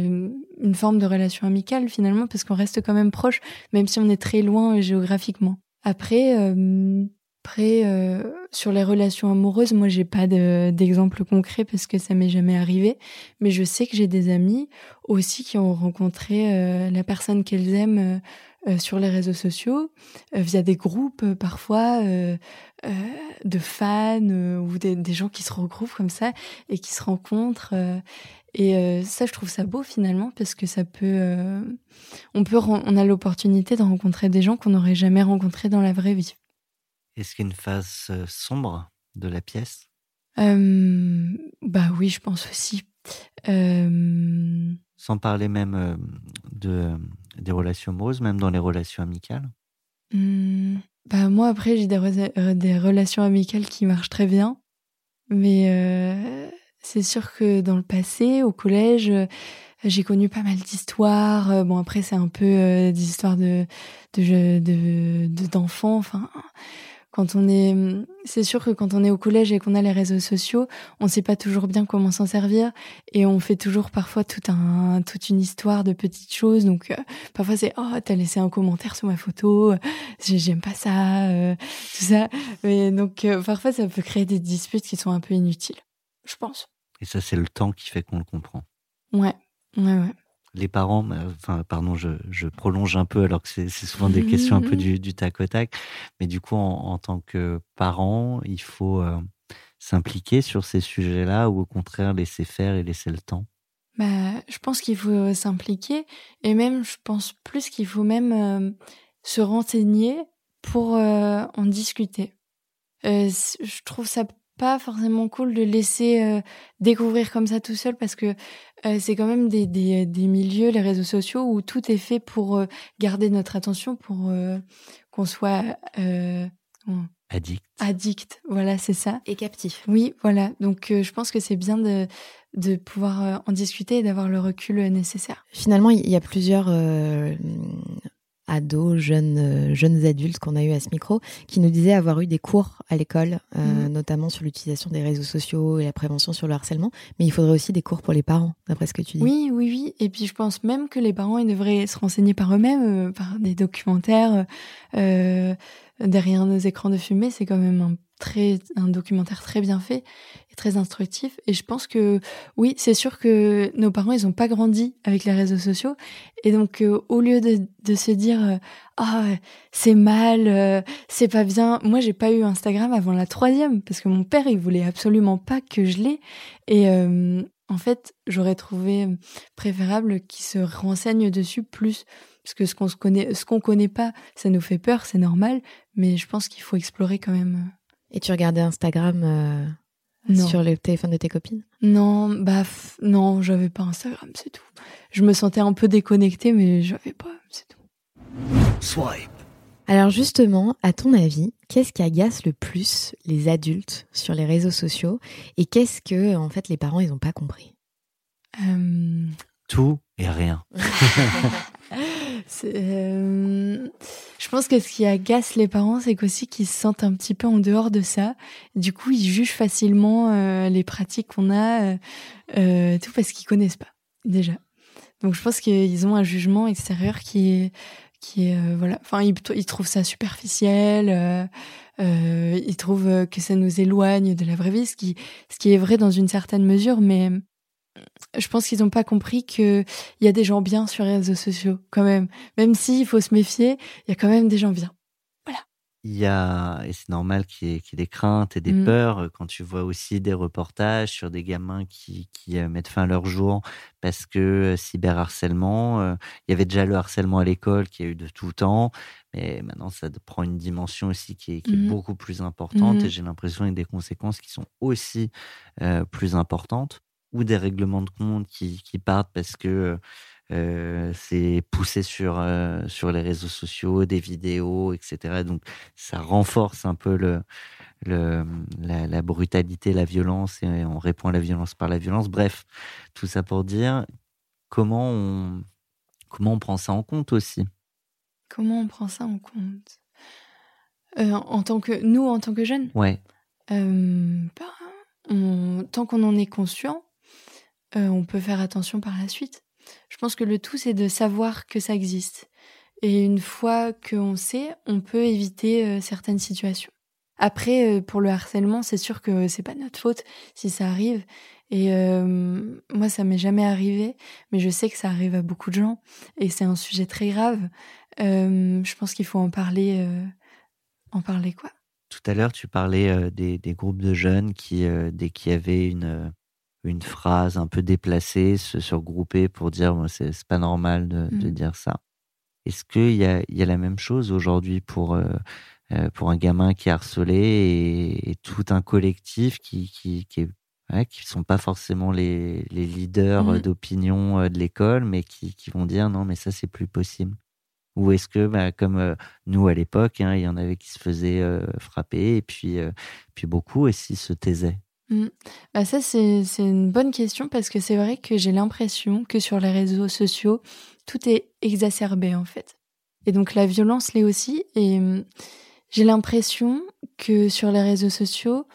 une forme de relation amicale finalement parce qu'on reste quand même proche, même si on est très loin géographiquement. Après, après, euh, sur les relations amoureuses, moi, j'ai pas d'exemple concret parce que ça m'est jamais arrivé. Mais je sais que j'ai des amis aussi qui ont rencontré euh, la personne qu'elles aiment euh, sur les réseaux sociaux, via des groupes parfois de fans ou des, des, gens qui se regroupent comme ça et qui se rencontrent. Et ça, je trouve ça beau finalement parce que ça peut, on peut, on a l'opportunité de rencontrer des gens qu'on n'aurait jamais rencontrés dans la vraie vie. Est-ce qu'il y a une phase sombre de la pièce? Euh, Bah oui, je pense aussi. Euh... Sans parler même de, des relations amoureuses, même dans les relations amicales? Mmh, Bah moi, après, j'ai des, des, relations amicales qui marchent très bien. Mais euh, c'est sûr que dans le passé, au collège, j'ai connu pas mal d'histoires. Bon, après, c'est un peu des histoires de d'enfants. De, de, d'enfants enfin quand on est, c'est sûr que quand on est au collège et qu'on a les réseaux sociaux, on sait pas toujours bien comment s'en servir et on fait toujours parfois tout un, toute une histoire de petites choses. Donc euh, parfois c'est oh t'as laissé un commentaire sur ma photo, j'aime pas ça, euh, tout ça. Mais donc euh, parfois ça peut créer des disputes qui sont un peu inutiles, je pense. Et ça c'est le temps qui fait qu'on le comprend. Ouais, ouais, ouais les parents, enfin, pardon, je, prolonge un peu alors que c'est souvent des questions un peu du, tac au tac, mais du coup, en, tant que parent, il faut euh, s'impliquer sur ces sujets-là ou au contraire laisser faire et laisser le temps? Bah, Je pense qu'il faut s'impliquer et même, je pense plus qu'il faut même euh, se renseigner pour euh, en discuter. je trouve ça pas forcément cool de laisser euh, découvrir comme ça tout seul parce que euh, c'est quand même des, des, des, milieux, les réseaux sociaux, où tout est fait pour euh, garder notre attention, pour qu'on soit addict. Addict, voilà, c'est ça. Et captif. Oui, voilà. Donc je pense que c'est bien de, de pouvoir en discuter et d'avoir le recul nécessaire. Finalement, il y a plusieurs ados, jeunes, euh, jeunes adultes qu'on a eu à ce micro, qui nous disaient avoir eu des cours à l'école, euh, mhm. notamment sur l'utilisation des réseaux sociaux et la prévention sur le harcèlement. Mais il faudrait aussi des cours pour les parents, d'après ce que tu dis. Oui, oui, oui. Et puis je pense même que les parents, ils devraient se renseigner par eux-mêmes, euh, par des documentaires. derrière nos écrans de fumée, c'est quand même un très un documentaire très bien fait et très instructif. Et je pense que oui c'est sûr que nos parents ils ont pas grandi avec les réseaux sociaux. Et donc euh, au lieu de, de se dire euh, ah c'est mal euh, c'est pas bien. Moi j'ai pas eu Instagram avant la troisième parce que mon père il voulait absolument pas que je l'ai. Et en fait j'aurais trouvé préférable qu'il se renseigne dessus plus. Parce que ce qu'on se connaît ce qu'on connaît pas ça nous fait peur c'est normal. Mais je pense qu'il faut explorer quand même et tu regardais Instagram euh, sur le téléphone de tes copines? Non, bah non, j'avais pas Instagram, c'est tout. Je me sentais un peu déconnectée, mais j'avais pas, c'est tout. Swipe. Alors justement, à ton avis, qu'est-ce qui agace le plus les adultes sur les réseaux sociaux? Et qu'est-ce que en fait les parents ils ont pas compris? Euh, tout et rien. Euh, je pense que ce qui agace les parents, c'est qu'aussi qu'ils se sentent un petit peu en dehors de ça. Du coup, ils jugent facilement euh, les pratiques qu'on a, euh, tout parce qu'ils connaissent pas déjà. Donc, je pense qu'ils ont un jugement extérieur qui est, qui voilà. Enfin, ils, ils, trouvent ça superficiel. ils trouvent que ça nous éloigne de la vraie vie, ce qui, ce qui est vrai dans une certaine mesure, mais je pense qu'ils n'ont pas compris qu'il y a des gens bien sur les réseaux sociaux, quand même. Même s'il faut se méfier, il y a quand même des gens bien. Voilà. Il y a, et c'est normal qu'il y, ait des craintes et des mm. peurs euh, quand tu vois aussi des reportages sur des gamins qui, euh, mettent fin à leur jour parce que euh, cyberharcèlement, il y avait déjà le harcèlement à l'école qui a eu de tout temps, mais maintenant ça prend une dimension aussi qui est, mm. beaucoup plus importante et mm. j'ai l'impression qu'il y a des conséquences qui sont aussi plus importantes ou des règlements de compte qui, qui partent parce que euh, c'est poussé sur, euh, sur les réseaux sociaux, des vidéos, etc. Donc ça renforce un peu le, le, la, brutalité, la violence, et on répond à la violence par la violence. Bref, tout ça pour dire comment on, comment on prend ça en compte aussi? Comment on prend ça en compte? Euh, En tant que nous, en tant que jeunes? Ouais. Bah, tant qu'on en est conscient, euh, on peut faire attention par la suite. Je pense que le tout, c'est de savoir que ça existe. Et une fois qu'on sait, on peut éviter euh, certaines situations. Après, euh, pour le harcèlement, c'est sûr que c'est pas notre faute si ça arrive. Et moi, ça m'est jamais arrivé, mais je sais que ça arrive à beaucoup de gens. Et c'est un sujet très grave. je pense qu'il faut en parler. en parler quoi? Tout à l'heure, tu parlais des, groupes de jeunes qui, dès qu'il y avait une une phrase un peu déplacée, se, regrouper pour dire c'est pas normal de, mmh. dire ça. Est-ce qu'il y a, y a la même chose aujourd'hui pour, euh, euh, pour un gamin qui est harcelé et, tout un collectif qui, qui, qui qui sont pas forcément les, les leaders mmh. d'opinion euh, de l'école, mais qui, qui, vont dire non, mais ça, c'est plus possible. Ou est-ce que, bah, comme nous à l'époque, hein, il y en avait qui se faisaient frapper et puis, puis beaucoup aussi se taisaient? Mmh. Bah ça, c'est une bonne question parce que c'est vrai que j'ai l'impression que sur les réseaux sociaux, tout est exacerbé en fait. Et donc la violence l'est aussi. Et mmh, j'ai l'impression que sur les réseaux sociaux,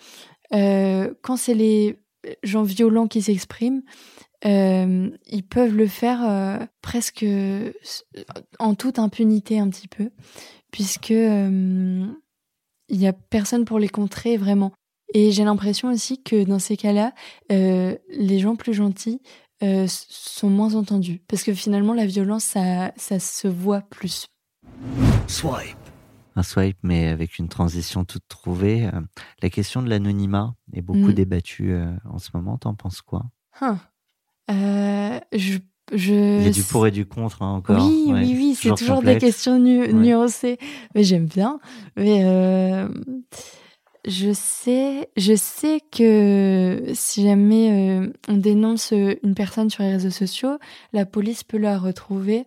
euh, quand c'est les gens violents qui s'expriment, euh, ils peuvent le faire euh, presque en toute impunité un petit peu, puisque il y a personne pour les contrer vraiment. Et j'ai l'impression aussi que dans ces cas-là, euh, les gens plus gentils euh, sont moins entendus. Parce que finalement, la violence, ça, ça se voit plus. Swipe. Un swipe, mais avec une transition toute trouvée. Euh, la question de l'anonymat est beaucoup mm. débattue en ce moment. T'en penses quoi? Hein. je, je... Il y a du pour et du contre hein, encore. Oui, oui, oui, c'est toujours, des questions nuancées. Mais j'aime bien. Mais je sais, je sais que si jamais euh, on dénonce une personne sur les réseaux sociaux, la police peut la retrouver,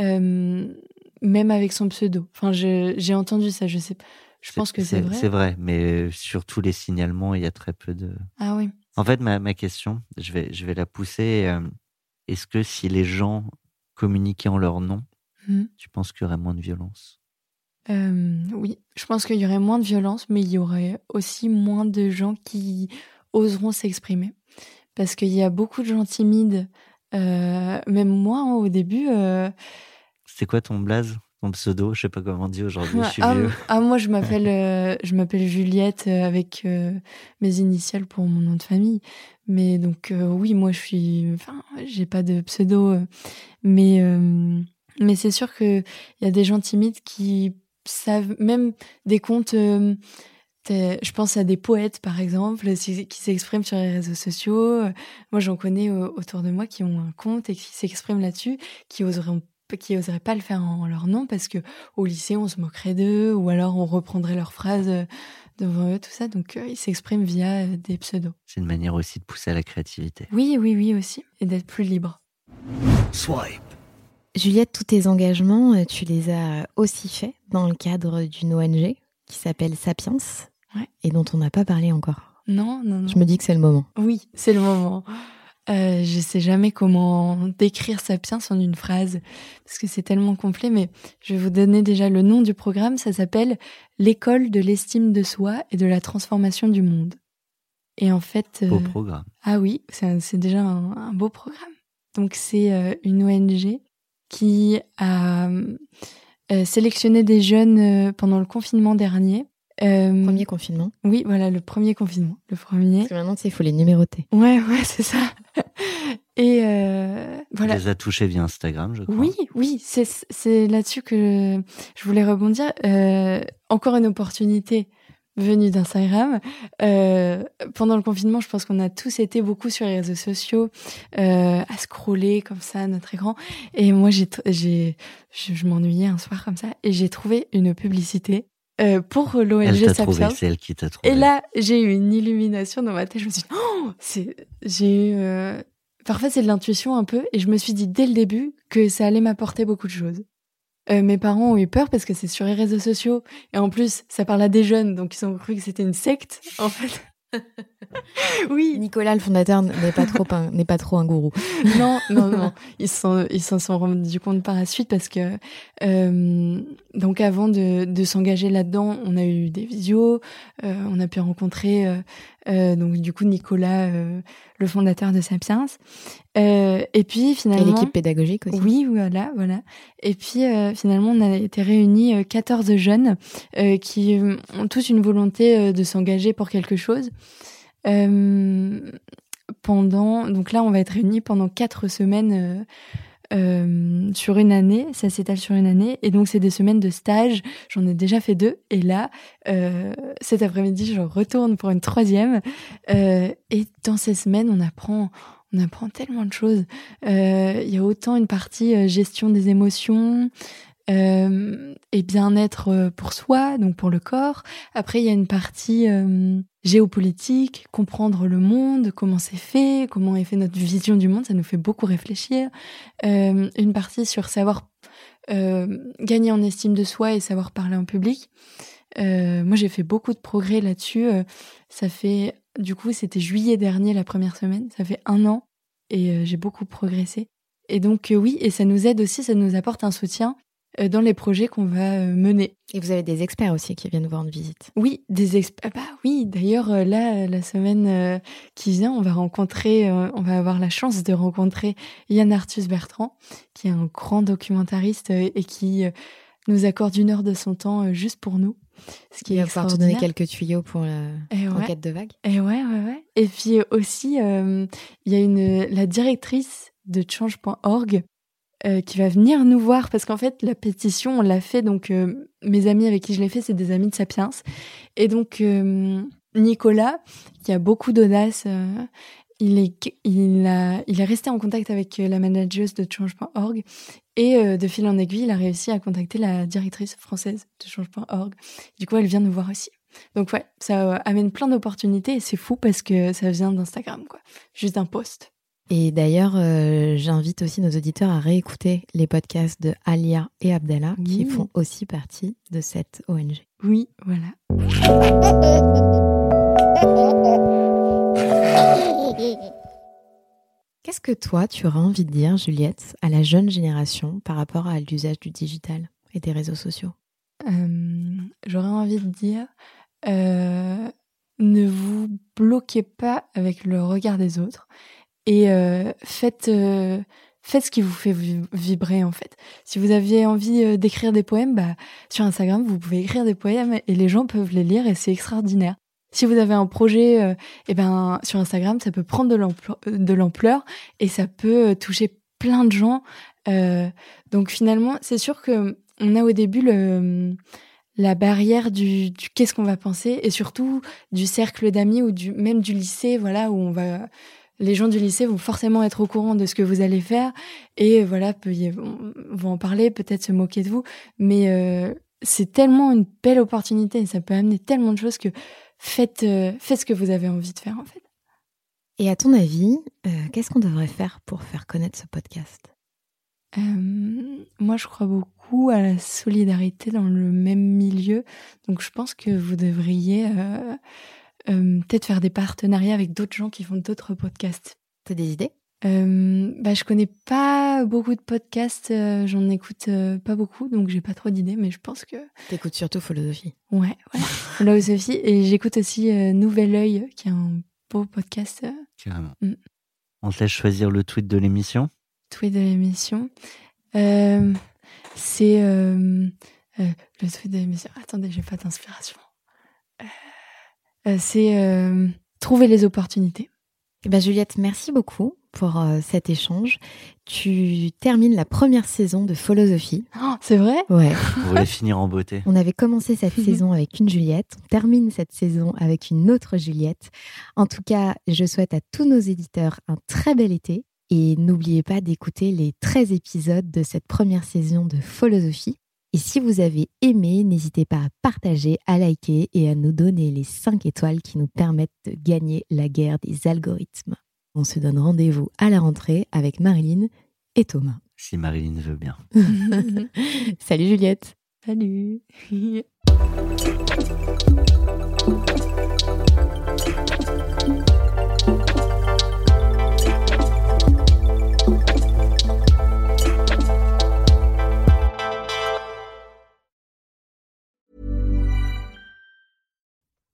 euh, même avec son pseudo. Enfin, j'ai entendu ça, je sais. Je pense que c'est vrai. C'est vrai, mais sur tous les signalements, il y a très peu de. Ah oui. En fait, ma, ma question, je vais, je vais la pousser. Euh, est-ce que si les gens communiquaient en leur nom, mmh. tu penses qu'il y aurait moins de violence? Euh, oui, je pense qu'il y aurait moins de violence, mais il y aurait aussi moins de gens qui oseront s'exprimer. Parce qu'il y a beaucoup de gens timides, euh, même moi hein, au début. Euh, C'est quoi ton blaze ton pseudo, je sais pas comment on dit aujourd'hui, je suis ah, vieux. Ah, moi, je m'appelle, je m'appelle Juliette avec mes initiales pour mon nom de famille. Mais donc, oui, moi, je suis, enfin, j'ai pas de pseudo, mais, mais c'est sûr qu'il y a des gens timides qui savent même des contes. Euh, je pense à des poètes, par exemple, qui s'expriment sur les réseaux sociaux. Moi, j'en connais autour de moi qui ont un compte et qui s'expriment là-dessus, qui oseraient qui oseraient pas le faire en leur nom parce que au lycée on se moquerait d'eux ou alors on reprendrait leurs phrases euh, devant eux tout ça donc euh, ils s'expriment via des pseudos. C'est une manière aussi de pousser à la créativité. Oui oui oui aussi et d'être plus libre. Swipe. Juliette, tous tes engagements, euh, tu les as aussi faits dans le cadre d'une ONG qui s'appelle Sapiens et dont on n'a pas parlé encore. Non, non, non. Je me dis que c'est le moment. Oui, c'est le moment. euh, je sais jamais comment décrire Sapiens en une phrase parce que c'est tellement complet, mais je vais vous donner déjà le nom du programme. Ça s'appelle l'école de l'estime de soi et de la transformation du monde. Et en fait, beau programme. Ah oui, c'est déjà un, beau programme. Donc c'est une ONG qui a sélectionné des jeunes pendant le confinement dernier euh, premier confinement. Oui, voilà, le premier confinement. Le premier. Parce que maintenant, tu sais, il faut les numéroter. Ouais, ouais, c'est ça. Et euh, voilà. Tu les as touchés via Instagram, je crois. Oui, oui, c'est là-dessus que je voulais rebondir. Euh, encore une opportunité venue d'Instagram. Euh, pendant le confinement, je pense qu'on a tous été beaucoup sur les réseaux sociaux, euh, à scroller comme ça notre écran. Et moi, j'ai, j'ai, je, je m'ennuyais un soir comme ça, et j'ai trouvé une publicité euh, pour l'ONG Sapiens. C'est elle qui t'a trouvé. Et là, j'ai eu une illumination dans ma tête. Je me suis dit, oh, c'est, j'ai eu, euh... parfois c'est de l'intuition un peu, et je me suis dit dès le début que ça allait m'apporter beaucoup de choses. Euh, mes parents ont eu peur parce que c'est sur les réseaux sociaux, et en plus, ça parle à des jeunes, donc ils ont cru que c'était une secte, en fait. oui. Nicolas, le fondateur, n'est pas trop un, n'est pas trop un gourou. non, non, non. Ils s'en, ils s'en sont rendus compte par la suite parce que, euh, donc avant de, de s'engager là-dedans, on a eu des visios, euh, on a pu rencontrer, euh, donc du coup Nicolas, euh, le fondateur de Sapiens. Euh, et puis finalement. Et l'équipe pédagogique aussi. Oui, voilà, voilà. Et puis finalement, on a été réunis 14 jeunes qui ont tous une volonté de s'engager pour quelque chose. Pendant, donc là, on va être réunis pendant quatre semaines euh, euh, sur une année. Ça s'étale sur une année. Et donc, c'est des semaines de stage. J'en ai déjà fait deux. Et là, cet après-midi, je retourne pour une troisième. et dans ces semaines, on apprend on apprend tellement de choses. Il y a autant une partie gestion des émotions, euh, et bien-être euh, pour soi, donc pour le corps. Après, il y a une partie euh, géopolitique, comprendre le monde, comment c'est fait, comment est fait notre vision du monde, ça nous fait beaucoup réfléchir. Une partie sur savoir gagner en estime de soi et savoir parler en public. moi, j'ai fait beaucoup de progrès là-dessus. ça fait, du coup, c'était juillet dernier la première semaine. Ça fait un an et j'ai beaucoup progressé. Et donc oui, et ça nous aide aussi, ça nous apporte un soutien dans les projets qu'on va euh, mener. Et vous avez des experts aussi qui viennent vous rendre visite. Oui, des experts. Bah oui, d'ailleurs euh, là, la semaine qui vient, on va rencontrer, on va avoir la chance de rencontrer Yann Arthus Bertrand, qui est un grand documentariste et qui nous accorde une heure de son temps juste pour nous. Ce qui Il va pouvoir te donner quelques tuyaux pour l'enquête de vague. Et ouais, ouais, ouais. Et puis aussi, il y a une la directrice de change.org euh, qui va venir nous voir parce qu'en fait la pétition on l'a fait donc euh, mes amis avec qui je l'ai fait c'est des amis de Sapiens. Et donc euh, Nicolas qui a beaucoup d'audace il est il a il est resté en contact avec la manageuse de change.org et de fil en aiguille il a réussi à contacter la directrice française de change.org du coup elle vient nous voir aussi. Donc ouais ça amène plein d'opportunités c'est fou parce que ça vient d'Instagram quoi. Juste un post et d'ailleurs, euh, j'invite aussi nos auditeurs à réécouter les podcasts de Alia et Abdallah qui font aussi partie de cette ONG. Oui, voilà. Qu'est-ce que toi, tu aurais envie de dire, Juliette, à la jeune génération par rapport à l'usage du digital et des réseaux sociaux? Euh, J'aurais envie de dire, euh, ne vous bloquez pas avec le regard des autres et euh, faites euh, faites ce qui vous fait vibrer en fait. Si vous aviez envie euh, d'écrire des poèmes, bah sur Instagram vous pouvez écrire des poèmes et les gens peuvent les lire et c'est extraordinaire. Si vous avez un projet, euh, eh ben sur Instagram ça peut prendre de l'ampleur et ça peut toucher plein de gens. donc finalement c'est sûr que on a au début le la barrière du, du qu'est-ce qu'on va penser et surtout du cercle d'amis ou du même du lycée voilà où on va les gens du lycée vont forcément être au courant de ce que vous allez faire. Et voilà, vont en parler, peut-être se moquer de vous, mais euh, c'est tellement une belle opportunité et ça peut amener tellement de choses que faites, euh, faites ce que vous avez envie de faire en fait. Et à ton avis, euh, qu'est-ce qu'on devrait faire pour faire connaître ce podcast? Moi, je crois beaucoup à la solidarité dans le même milieu, donc je pense que vous devriez euh, peut-être faire des partenariats avec d'autres gens qui font d'autres podcasts. T'as des idées? Euh, bah, je connais pas beaucoup de podcasts, euh, j'en écoute euh, pas beaucoup, donc j'ai pas trop d'idées, mais je pense que. T'écoutes surtout Philosophie. Ouais, ouais. Philosophie. Et j'écoute aussi Nouvel Oeil, qui est un beau podcast. Carrément. Mm. On te laisse choisir le tweet de l'émission Tweet de l'émission. c'est. le tweet de l'émission. Attendez, j'ai pas d'inspiration. C'est trouver les opportunités. Eh ben Juliette, merci beaucoup pour euh, cet échange. Tu termines la première saison de Philosophie. Oh, c'est vrai? Ouais. On voulait finir en beauté. On avait commencé cette saison avec une Juliette. On termine cette saison avec une autre Juliette. En tout cas, je souhaite à tous nos éditeurs un très bel été. Et n'oubliez pas d'écouter les 13 épisodes de cette première saison de Philosophie. Et si vous avez aimé, n'hésitez pas à partager, à liker et à nous donner les 5 étoiles qui nous permettent de gagner la guerre des algorithmes. On se donne rendez-vous à la rentrée avec Marilyn et Thomas. Si Marilyn veut bien. Salut Juliette. Salut.